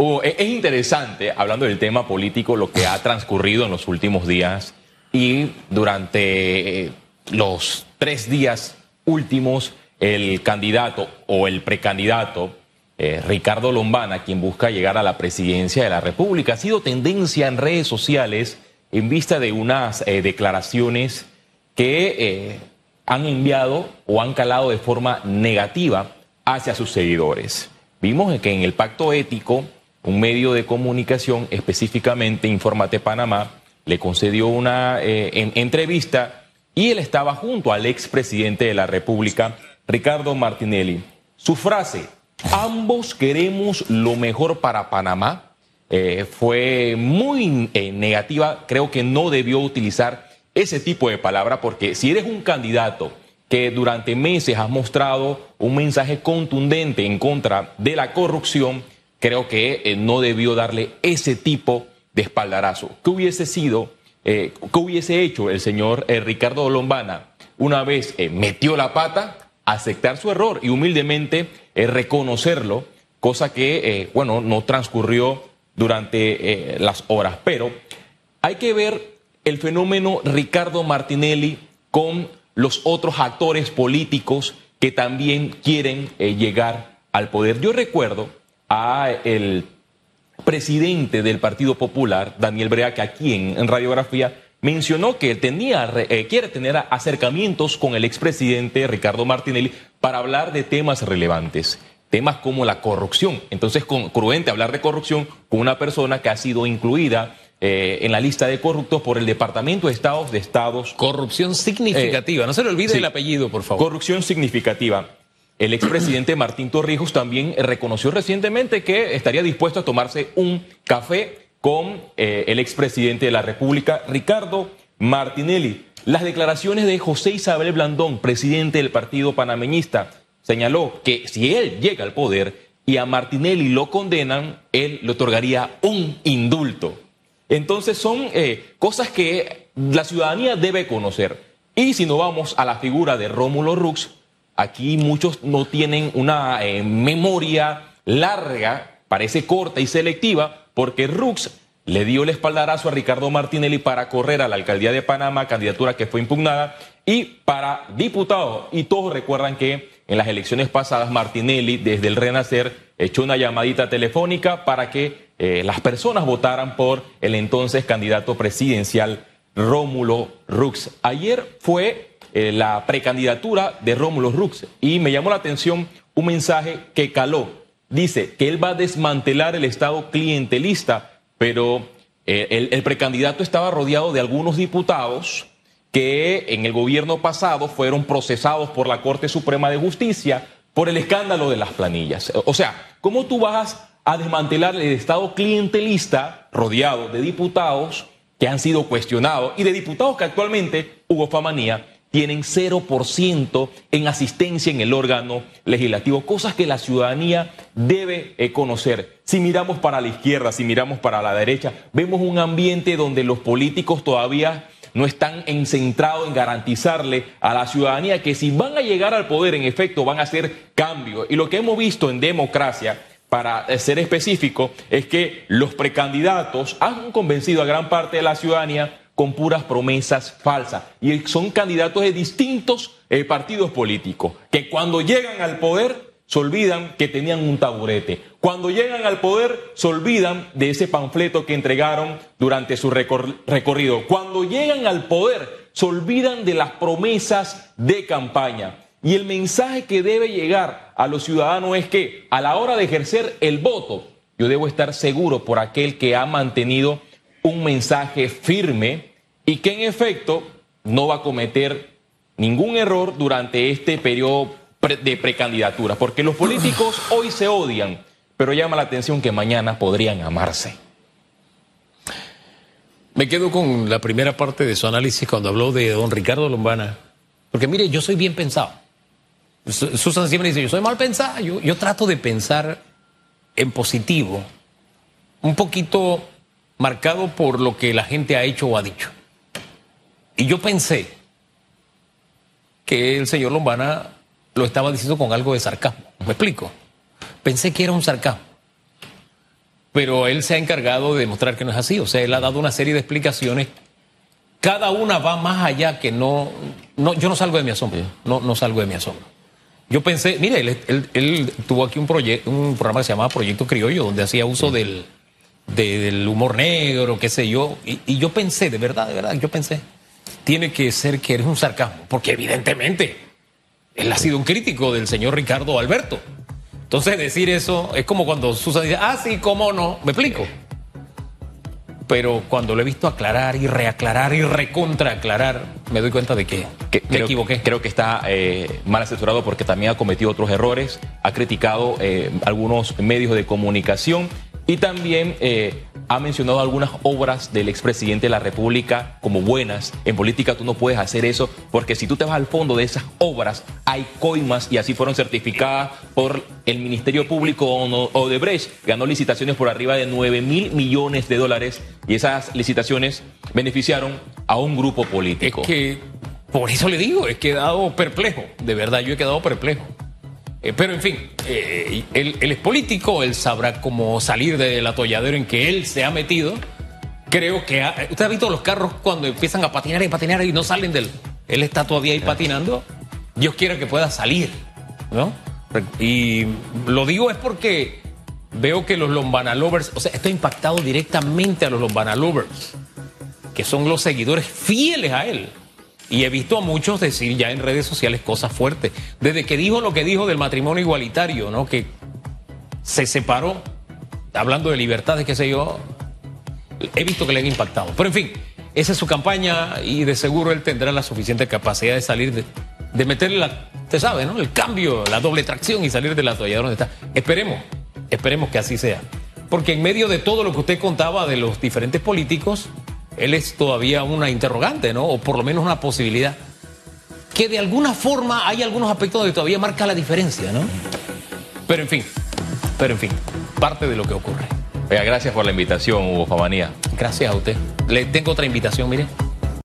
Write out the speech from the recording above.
Oh, e- es interesante, hablando del tema político, lo que ha transcurrido en los últimos días y durante eh, los tres días últimos, el candidato o el precandidato, eh, Ricardo Lombana, quien busca llegar a la presidencia de la República, ha sido tendencia en redes sociales en vista de unas eh, declaraciones que han enviado o han calado de forma negativa hacia sus seguidores. Vimos que en el pacto ético, un medio de comunicación, específicamente Informate Panamá, le concedió una eh, en- entrevista y él estaba junto al expresidente de la República, Ricardo Martinelli. Su frase, ambos queremos lo mejor para Panamá, eh, fue muy eh, negativa. Creo que no debió utilizar ese tipo de palabra porque si eres un candidato que durante meses has mostrado un mensaje contundente en contra de la corrupción, creo que eh, no debió darle ese tipo de espaldarazo. ¿Qué hubiese sido, eh, qué hubiese hecho el señor eh, Ricardo Lombana una vez eh, metió la pata? Aceptar su error y humildemente reconocerlo, cosa que, bueno, no transcurrió durante las horas. Pero hay que ver el fenómeno Ricardo Martinelli con los otros actores políticos que también quieren llegar al poder. Yo recuerdo a el presidente del Partido Popular, Daniel Brea, que aquí en, en radiografía mencionó que tenía, eh, quiere tener acercamientos con el expresidente Ricardo Martinelli para hablar de temas relevantes, temas como la corrupción. Entonces, con, cruente hablar de corrupción con una persona que ha sido incluida eh, en la lista de corruptos por el Departamento de Estados de Estados Corrupción significativa. no se le olvide sí. el apellido, por favor. Corrupción significativa. El expresidente Martín Torrijos también reconoció recientemente que estaría dispuesto a tomarse un café con eh, el expresidente de la República, Ricardo Martinelli. Las declaraciones de José Isabel Blandón, presidente del Partido Panameñista, señaló que si él llega al poder y a Martinelli lo condenan, él le otorgaría un indulto. Entonces son eh, cosas que la ciudadanía debe conocer. Y si no vamos a la figura de Rómulo Rux, aquí muchos no tienen una eh, memoria larga, parece corta y selectiva, porque Rux le dio el espaldarazo a Ricardo Martinelli para correr a la alcaldía de Panamá, candidatura que fue impugnada, y para diputado. Y todos recuerdan que en las elecciones pasadas Martinelli, desde el Renacer, echó una llamadita telefónica para que eh, las personas votaran por el entonces candidato presidencial Rómulo Rux. Ayer fue eh, la precandidatura de Rómulo Rux y me llamó la atención un mensaje que caló. Dice que él va a desmantelar el Estado clientelista, pero eh, el, el precandidato estaba rodeado de algunos diputados que en el gobierno pasado fueron procesados por la Corte Suprema de Justicia por el escándalo de las planillas. O sea, ¿cómo tú vas a desmantelar el Estado clientelista rodeado de diputados que han sido cuestionados y de diputados que actualmente, Hugo Famanía, tienen 0% en asistencia en el órgano legislativo, cosas que la ciudadanía debe eh, conocer. Si miramos para la izquierda, si miramos para la derecha, vemos un ambiente donde los políticos todavía no están centrados en garantizarle a la ciudadanía que si van a llegar al poder, en efecto, van a hacer cambios. Y lo que hemos visto en democracia, para eh, ser específico, es que los precandidatos han convencido a gran parte de la ciudadanía con puras promesas falsas. Y son candidatos de distintos eh, partidos políticos, que cuando llegan al poder se olvidan que tenían un taburete. Cuando llegan al poder se olvidan de ese panfleto que entregaron durante su recor- recorrido. Cuando llegan al poder se olvidan de las promesas de campaña. Y el mensaje que debe llegar a los ciudadanos es que a la hora de ejercer el voto, yo debo estar seguro por aquel que ha mantenido un mensaje firme y que en efecto no va a cometer ningún error durante este periodo de precandidatura, porque los políticos hoy se odian, pero llama la atención que mañana podrían amarse. Me quedo con la primera parte de su análisis cuando habló de don Ricardo Lombana. Porque mire, yo soy bien pensado. Su- Susan siempre dice, yo soy mal pensado. Yo, yo trato de pensar en positivo, un poquito marcado por lo que la gente ha hecho o ha dicho. Y yo pensé que el señor Lombana lo estaba diciendo con algo de sarcasmo. ¿Me explico? Pensé que era un sarcasmo. pero él se ha encargado de demostrar que no es así. O sea, él ha dado una serie de explicaciones. Cada una va más allá que no. no yo no salgo de mi asombro. No, no salgo de mi asombro. Yo pensé, mire, él, tuvo aquí un, un programa que se llamaba Proyecto Criollo, donde hacía uso del, del humor negro, qué sé yo. Y, y, yo pensé, de verdad, de verdad, yo pensé, tiene que ser que eres un sarcasmo, porque evidentemente él ha sido un crítico del señor Ricardo Alberto. Entonces decir eso es como cuando Susan dice, ah, sí, cómo no, me explico. Pero cuando lo he visto aclarar y reaclarar y recontraaclarar, me doy cuenta de que, me equivoqué. Creo que está eh, mal asesorado porque también ha cometido otros errores, ha criticado eh, algunos medios de comunicación y también eh, ha mencionado algunas obras del expresidente de la República como buenas. En política tú no puedes hacer eso porque si tú te vas al fondo de esas obras hay coimas y así fueron certificadas por el Ministerio Público Odebrecht. Ganó licitaciones por arriba de 9 mil millones de dólares y esas licitaciones beneficiaron a un grupo político. Es que por eso le digo, he quedado perplejo. De verdad, yo he quedado perplejo. Eh, pero en fin, eh, él, es político, él sabrá cómo salir del atolladero en que él se ha metido. Creo que usted ha visto los carros cuando empiezan a patinar y patinar y no salen del. Él está todavía ahí patinando. Dios quiere que pueda salir, ¿no? Y lo digo es porque veo que los Lombana Lovers, o sea, esto ha impactado directamente a los Lombana Lovers, que son los seguidores fieles a él. Y he visto a muchos decir ya en redes sociales cosas fuertes. Desde que dijo lo que dijo del matrimonio igualitario, ¿no? Que se separó, hablando de libertades, qué sé yo, he visto que le han impactado. Pero en fin, esa es su campaña y de seguro él tendrá la suficiente capacidad de salir de, de meterle la, usted sabe, ¿no? El cambio, la doble tracción y salir de la toalla donde está. Esperemos, esperemos que así sea. Porque en medio de todo lo que usted contaba de los diferentes políticos, él es todavía una interrogante, ¿no? O por lo menos una posibilidad. Que de alguna forma hay algunos aspectos donde todavía marca la diferencia, ¿no? Pero en fin, pero en fin, parte de lo que ocurre. Oiga, gracias por la invitación, Hugo Famanía. Gracias a usted. Le tengo otra invitación, mire.